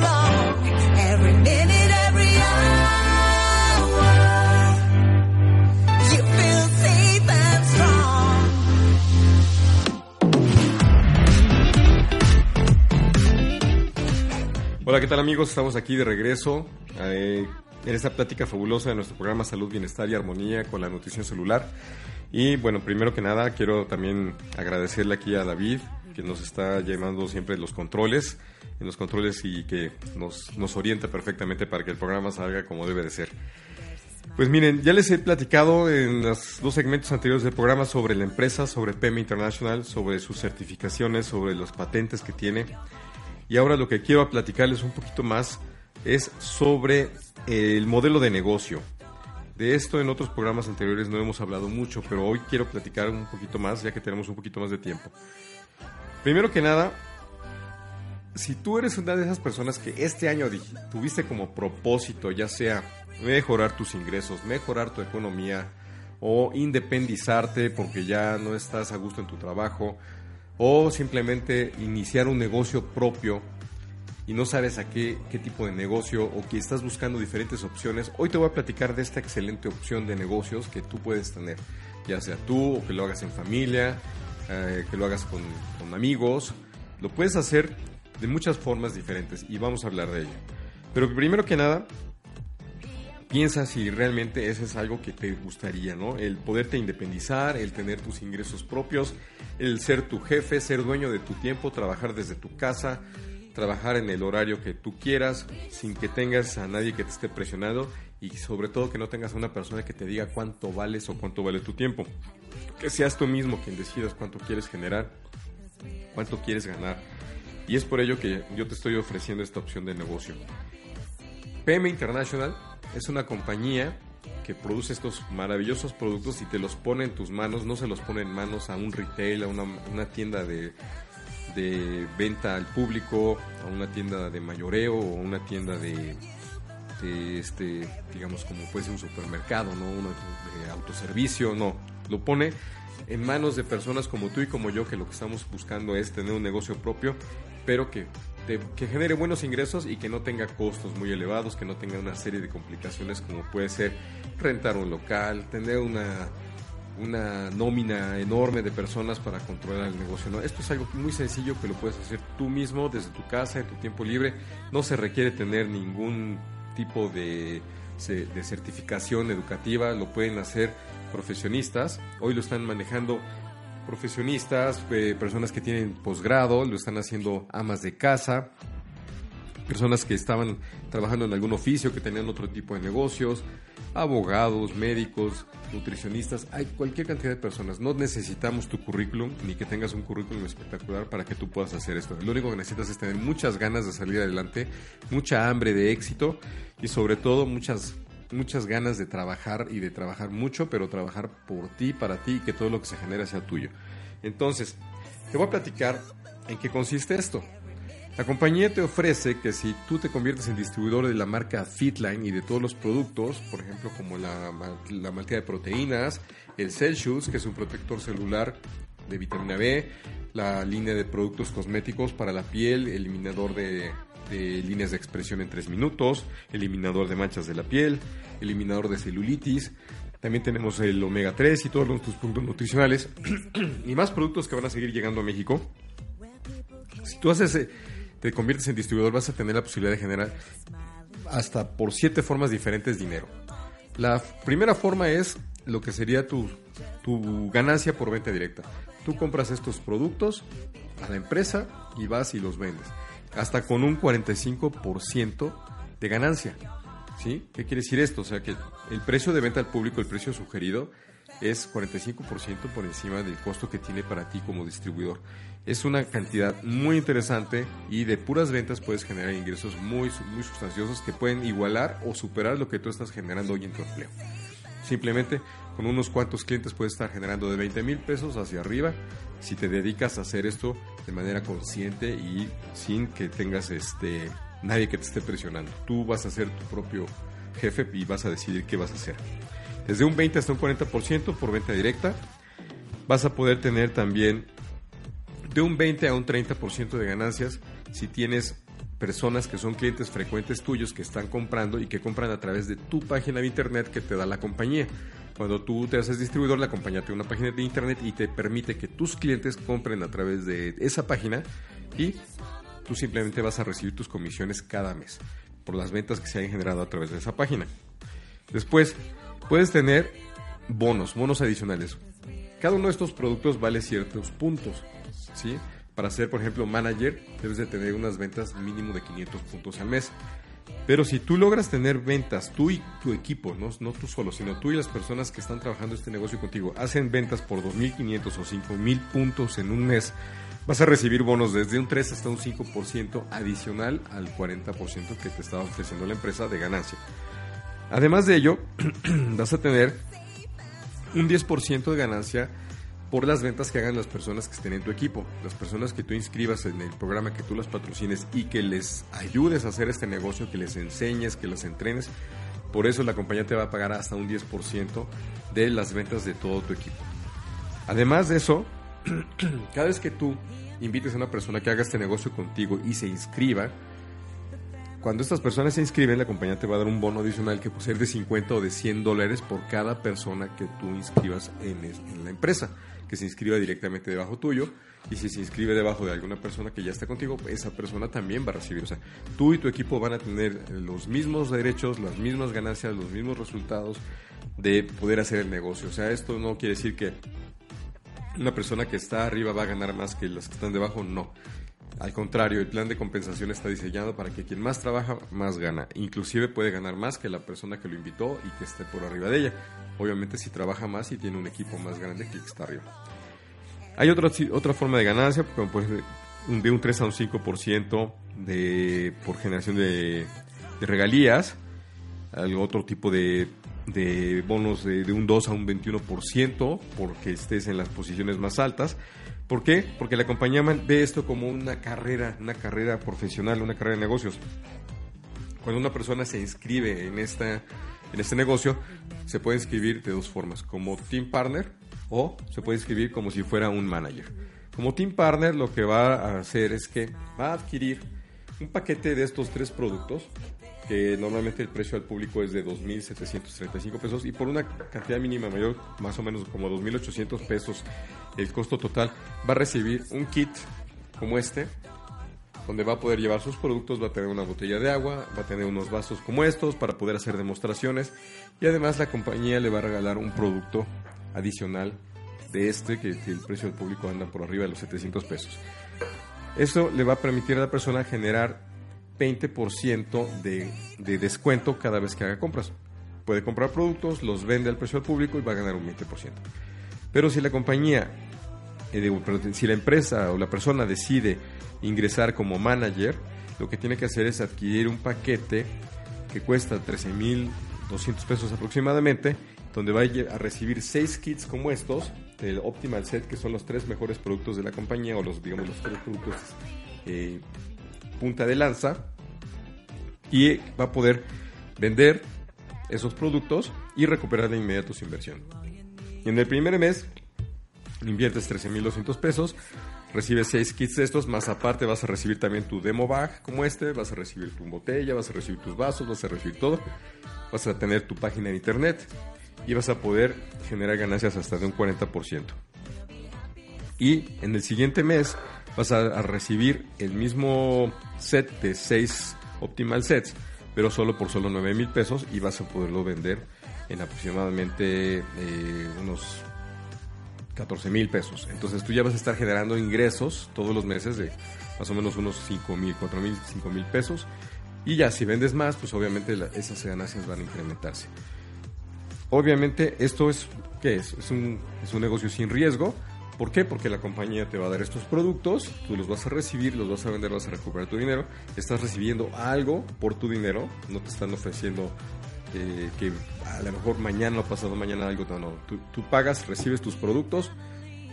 Hola, ¿qué tal amigos? Estamos aquí de regreso eh, en esta plática fabulosa de nuestro programa Salud, Bienestar y Armonía con la nutrición celular. Y bueno, primero que nada quiero también agradecerle aquí a David que nos está llevando siempre los controles, en los controles y que nos, nos orienta perfectamente para que el programa salga como debe de ser. Pues miren, ya les he platicado en los dos segmentos anteriores del programa sobre la empresa, sobre PEM International, sobre sus certificaciones, sobre los patentes que tiene. Y ahora lo que quiero platicarles un poquito más es sobre el modelo de negocio. De esto en otros programas anteriores no hemos hablado mucho, pero hoy quiero platicar un poquito más ya que tenemos un poquito más de tiempo. Primero que nada, si tú eres una de esas personas que este año tuviste como propósito, ya sea mejorar tus ingresos, mejorar tu economía o independizarte porque ya no estás a gusto en tu trabajo o simplemente iniciar un negocio propio y no sabes a qué, qué tipo de negocio o que estás buscando diferentes opciones, hoy te voy a platicar de esta excelente opción de negocios que tú puedes tener, ya sea tú o que lo hagas en familia, eh, que lo hagas con, amigos, lo puedes hacer de muchas formas diferentes y vamos a hablar de ello. Pero primero que nada, piensa si realmente eso es algo que te gustaría, ¿no? El poderte independizar, el tener tus ingresos propios, el ser tu jefe, ser dueño de tu tiempo, trabajar desde tu casa, trabajar en el horario que tú quieras, sin que tengas a nadie que te esté presionando y sobre todo que no tengas a una persona que te diga cuánto vales o cuánto vale tu tiempo. Que seas tú mismo quien decidas cuánto quieres generar, cuánto quieres ganar. Y es por ello que yo te estoy ofreciendo esta opción de negocio. PM International es una compañía que produce estos maravillosos productos y te los pone en tus manos, no se los pone en manos a un retail, a una, tienda de, de venta al público, a una tienda de mayoreo o una tienda de, este, digamos como puede ser un supermercado, no uno de autoservicio, no, lo pone en manos de personas como tú y como yo que lo que estamos buscando es tener un negocio propio, pero que te- que genere buenos ingresos y que no tenga costos muy elevados, que no tenga una serie de complicaciones como puede ser rentar un local, tener una una nómina enorme de personas para controlar el negocio. Esto es algo muy sencillo que lo puedes hacer tú mismo desde tu casa, en tu tiempo libre. No se requiere tener ningún tipo de, de certificación educativa, lo pueden hacer profesionistas. Hoy lo están manejando profesionistas, eh, personas que tienen posgrado, lo están haciendo amas de casa, personas que estaban trabajando en algún oficio, que tenían otro tipo de negocios, abogados, médicos, nutricionistas, hay cualquier cantidad de personas. No necesitamos tu currículum ni que tengas un currículum espectacular para que tú puedas hacer esto. Lo único que necesitas es tener muchas ganas de salir adelante, mucha hambre de éxito y sobre todo muchas muchas ganas de trabajar y de trabajar mucho, pero trabajar por ti, para ti y que todo lo que se genera sea tuyo. Entonces, te voy a platicar en qué consiste esto. La compañía te ofrece que si tú te conviertes en distribuidor de la marca Fitline y de todos los productos, por ejemplo como la, la de proteínas, el Celsius, que es un protector celular de vitamina B, la línea de productos cosméticos para la piel, eliminador de, de líneas de expresión en 3 minutos, eliminador de manchas de la piel, eliminador de celulitis, también tenemos el omega 3 y todos nuestros puntos nutricionales y más productos que van a seguir llegando a México Si tú haces, eh, te conviertes en distribuidor, vas a tener la posibilidad de generar hasta por siete formas diferentes dinero. La primera forma es lo que sería tu, tu ganancia por venta directa. Tú compras estos productos a la empresa y vas y los vendes. Hasta con un 45% de ganancia. ¿Sí? ¿Qué quiere decir esto? O sea que el precio de venta al público, el precio sugerido, es 45% por encima del costo que tiene para ti como distribuidor. Es una cantidad muy interesante y de puras ventas puedes generar ingresos muy, muy sustanciosos que pueden igualar o superar lo que tú estás generando hoy en tu empleo. Simplemente con unos cuantos clientes puedes estar generando de 20 mil pesos hacia arriba si te dedicas a hacer esto de manera consciente y sin que tengas este nadie que te esté presionando. Tú vas a ser tu propio jefe y vas a decidir qué vas a hacer. Desde un 20 hasta un 40% por venta directa. Vas a poder tener también de un 20 a un 30% de ganancias si tienes personas que son clientes frecuentes tuyos que están comprando y que compran a través de tu página de internet que te da la compañía. Cuando tú te haces distribuidor, la compañía da una página de internet y te permite que tus clientes compren a través de esa página y tú simplemente vas a recibir tus comisiones cada mes por las ventas que se hayan generado a través de esa página. Después, puedes tener bonos, bonos adicionales. Cada uno de estos productos vale ciertos puntos, ¿sí? Para ser, por ejemplo, manager, debes de tener unas ventas mínimo de 500 puntos al mes. Pero si tú logras tener ventas, tú y tu equipo, no, no tú solo, sino tú y las personas que están trabajando este negocio contigo, hacen ventas por 2.500 o 5.000 puntos en un mes, vas a recibir bonos desde un 3 hasta un 5% adicional al 40% que te estaba ofreciendo la empresa de ganancia. Además de ello, vas a tener un 10% de ganancia por las ventas que hagan las personas que estén en tu equipo, las personas que tú inscribas en el programa, que tú las patrocines y que les ayudes a hacer este negocio, que les enseñes, que las entrenes. Por eso la compañía te va a pagar hasta un 10% de las ventas de todo tu equipo. Además de eso, cada vez que tú invites a una persona que haga este negocio contigo y se inscriba, cuando estas personas se inscriben, la compañía te va a dar un bono adicional que puede ser de 50 o de 100 dólares por cada persona que tú inscribas en, la empresa, que se inscriba directamente debajo tuyo. Y si se inscribe debajo de alguna persona que ya está contigo, esa persona también va a recibir. O sea, tú y tu equipo van a tener los mismos derechos, las mismas ganancias, los mismos resultados de poder hacer el negocio. O sea, esto no quiere decir que una persona que está arriba va a ganar más que las que están debajo, no. Al contrario, el plan de compensación está diseñado para que quien más trabaja, más gana. Inclusive puede ganar más que la persona que lo invitó y que esté por arriba de ella. Obviamente si trabaja más y tiene un equipo más grande que el que está arriba. Hay otra, otra forma de ganancia, como de un 3 a un 5% de, por generación de, regalías. Otro tipo de, de bonos de, de un 2 a un 21% porque estés en las posiciones más altas. ¿Por qué? Porque la compañía ve esto como una carrera, una carrera profesional, una carrera de negocios. Cuando una persona se inscribe en, esta, en este negocio, se puede inscribir de dos formas, como team partner o se puede inscribir como si fuera un manager. Como team partner lo que va a hacer es que va a adquirir un paquete de estos tres productos, que normalmente el precio al público es de 2.735 pesos y por una cantidad mínima mayor, más o menos como 2.800 pesos el costo total, va a recibir un kit como este, donde va a poder llevar sus productos, va a tener una botella de agua, va a tener unos vasos como estos para poder hacer demostraciones y además la compañía le va a regalar un producto adicional de este que, el precio del público anda por arriba de los 700 pesos. Eso le va a permitir a la persona generar 20% de, de descuento cada vez que haga compras. Puede comprar productos, los vende al precio al público y va a ganar un 20%. Pero si la compañía, eh, si la empresa o la persona decide ingresar como manager, lo que tiene que hacer es adquirir un paquete que cuesta 13.200 pesos aproximadamente, donde va a recibir 6 kits como estos, del Optimal Set, que son los tres mejores productos de la compañía, o los, digamos, los tres productos eh, punta de lanza, y va a poder vender esos productos y recuperar de inmediato su inversión. En el primer mes inviertes 13.200 pesos, recibes 6 kits de estos, más aparte vas a recibir también tu demo bag como este, vas a recibir tu botella, vas a recibir tus vasos, vas a recibir todo, vas a tener tu página de internet y vas a poder generar ganancias hasta de un 40%. Y en el siguiente mes vas a, a recibir el mismo set de 6 Optimal Sets, pero solo por solo 9 mil pesos y vas a poderlo vender en aproximadamente eh, unos 14 mil pesos. Entonces tú ya vas a estar generando ingresos todos los meses de más o menos unos 5 mil, 4 mil, 5 mil pesos. Y ya si vendes más, pues obviamente esas ganancias van a incrementarse. Obviamente esto es, ¿qué es? Es un, es un negocio sin riesgo. ¿Por qué? Porque la compañía te va a dar estos productos, tú los vas a recibir, los vas a vender, vas a recuperar tu dinero. Estás recibiendo algo por tu dinero, no te están ofreciendo eh, que a lo mejor mañana o pasado mañana algo. No, no. Tú, tú pagas, recibes tus productos,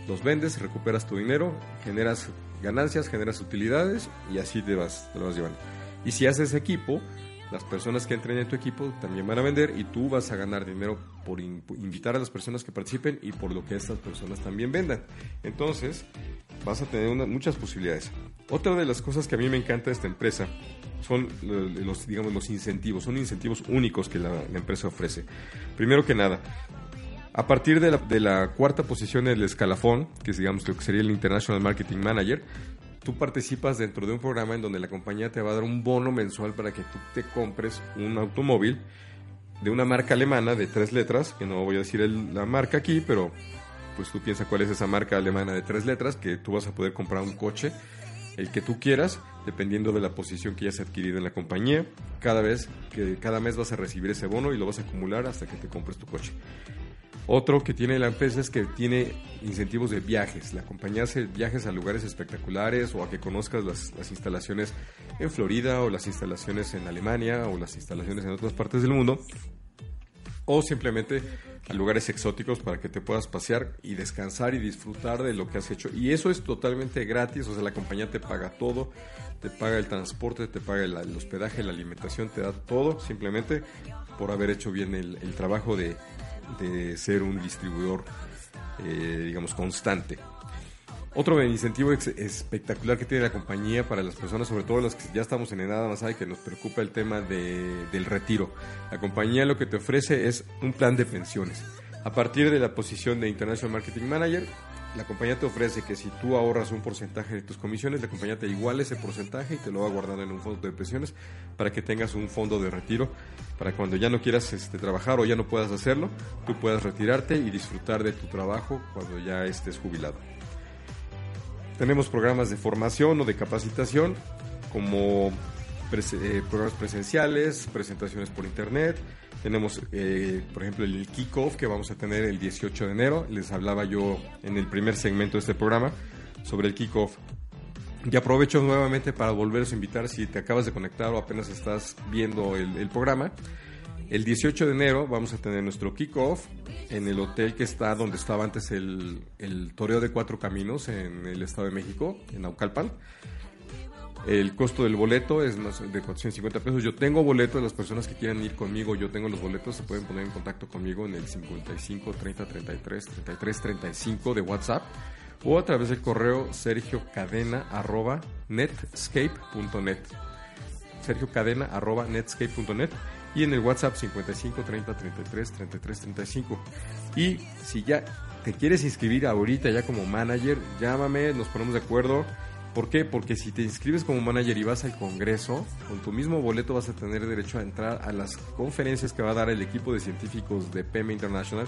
los vendes, recuperas tu dinero, generas ganancias, generas utilidades y así te vas, te lo vas llevando. Y si haces equipo, las personas que entren en tu equipo también van a vender y tú vas a ganar dinero por in- invitar a las personas que participen y por lo que estas personas también vendan. Entonces, vas a tener muchas posibilidades. Otra de las cosas que a mí me encanta de esta empresa son lo- los, digamos, los incentivos. Son incentivos únicos que la, empresa ofrece. Primero que nada, a partir de la, cuarta posición en el escalafón, que digamos lo que sería el International Marketing Manager, tú participas dentro de un programa en donde la compañía te va a dar un bono mensual para que tú te compres un automóvil de una marca alemana de tres letras, que no voy a decir el- la marca aquí, pero pues tú piensas cuál es esa marca alemana de tres letras, que tú vas a poder comprar un coche, el que tú quieras, dependiendo de la posición que hayas adquirido en la compañía. Cada vez que cada mes vas a recibir ese bono y lo vas a acumular hasta que te compres tu coche. Otro que tiene la empresa es que tiene incentivos de viajes. La compañía hace viajes a lugares espectaculares o a que conozcas las, instalaciones en Florida o las instalaciones en Alemania o las instalaciones en otras partes del mundo. O simplemente a lugares exóticos para que te puedas pasear y descansar y disfrutar de lo que has hecho. Y eso es totalmente gratis, o sea, la compañía te paga todo, te paga el transporte, te paga el, el hospedaje, la alimentación, te da todo simplemente por haber hecho bien el, el trabajo de, de ser un distribuidor, eh, digamos, constante. Otro incentivo espectacular que tiene la compañía para las personas, sobre todo las que ya estamos en edad avanzada y que nos preocupa el tema de- del retiro. La compañía lo que te ofrece es un plan de pensiones. A partir de la posición de International Marketing Manager, la compañía te ofrece que si tú ahorras un porcentaje de tus comisiones, la compañía te iguala ese porcentaje y te lo va guardando en un fondo de pensiones para que tengas un fondo de retiro, para cuando ya no quieras este, trabajar o ya no puedas hacerlo, tú puedas retirarte y disfrutar de tu trabajo cuando ya estés jubilado. Tenemos programas de formación o de capacitación como eh, programas presenciales, presentaciones por internet. Tenemos, eh, por ejemplo, el kickoff que vamos a tener el 18 de enero. Les hablaba yo en el primer segmento de este programa sobre el kickoff. Y aprovecho nuevamente para volveros a invitar si te acabas de conectar o apenas estás viendo el, el programa. El 18 de enero vamos a tener nuestro kickoff en el hotel que está donde estaba antes el, el Toreo de Cuatro Caminos en el Estado de México, en Naucalpan. El costo del boleto es más de 450 pesos. Yo tengo boletos, las personas que quieran ir conmigo, yo tengo los boletos, se pueden poner en contacto conmigo en el 55 30 33 33 35 de WhatsApp o a través del correo sergiocadena arroba netscape.net sergiocadena arroba netscape.net y en el WhatsApp 55 30 33 33 35 y si ya te quieres inscribir ahorita ya como manager llámame nos ponemos de acuerdo ¿Por qué? Porque si te inscribes como manager y vas al congreso, con tu mismo boleto vas a tener derecho a entrar a las conferencias que va a dar el equipo de científicos de PEMA International,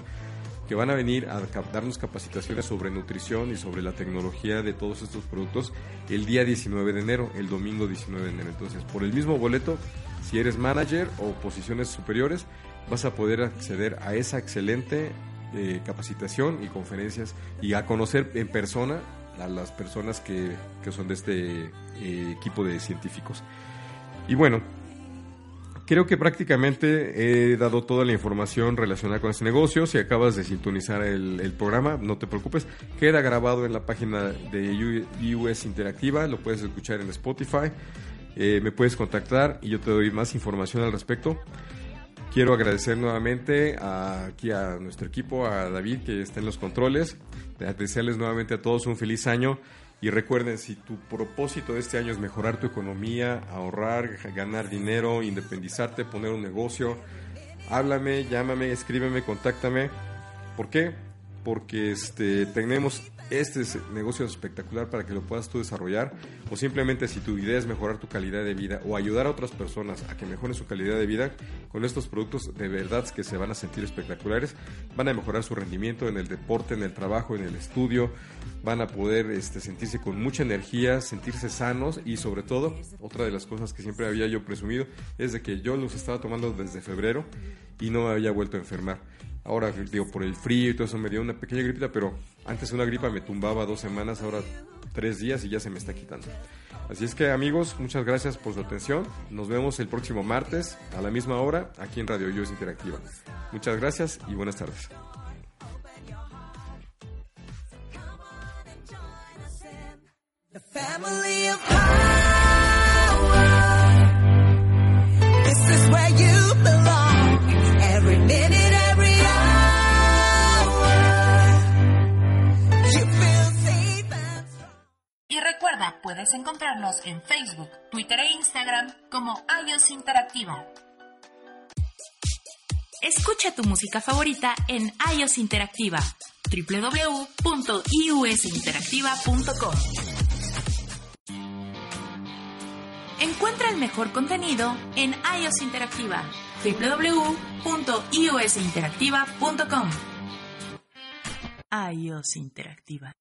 que van a venir a darnos capacitaciones sobre nutrición y sobre la tecnología de todos estos productos el día 19 de enero, el domingo 19 de enero. Entonces, por el mismo boleto, si eres manager o posiciones superiores, vas a poder acceder a esa excelente eh, capacitación y conferencias y a conocer en persona a las personas que, que son de este eh, equipo de científicos. Y bueno, creo que prácticamente he dado toda la información relacionada con este negocio. Si acabas de sintonizar el, el programa, no te preocupes, queda grabado en la página de US Interactiva, lo puedes escuchar en Spotify. Eh, me puedes contactar y yo te doy más información al respecto. Quiero agradecer nuevamente aquí a nuestro equipo, a David que está en los controles, de- desearles nuevamente a todos un feliz año y recuerden, si tu propósito de este año es mejorar tu economía, ahorrar, ganar dinero, independizarte, poner un negocio, háblame, llámame, escríbeme, contáctame. ¿Por qué? Porque este, tenemos este es- negocio es espectacular para que lo puedas tú desarrollar o simplemente si tu idea es mejorar tu calidad de vida o ayudar a otras personas a que mejoren su calidad de vida, con estos productos de verdad que se van a sentir espectaculares, van a mejorar su rendimiento en el deporte, en el trabajo, en el estudio, van a poder este, sentirse con mucha energía, sentirse sanos y sobre todo, otra de las cosas que siempre había yo presumido es de que yo los estaba tomando desde febrero y no me había vuelto a enfermar. Ahora, digo, por el frío y todo eso me dio una pequeña gripita, pero antes una gripa me tumbaba dos semanas, ahora tres días y ya se me está quitando. Así es que amigos, muchas gracias por su atención. Nos vemos el próximo martes a la misma hora aquí en Radio Yo Interactiva. Muchas gracias y buenas tardes.
Puedes encontrarnos en Facebook, Twitter e Instagram como iOS Interactiva. Escucha tu música favorita en iOS Interactiva www.iusinteractiva.com Encuentra el mejor contenido en iOS Interactiva www.iusinteractiva.com iOS Interactiva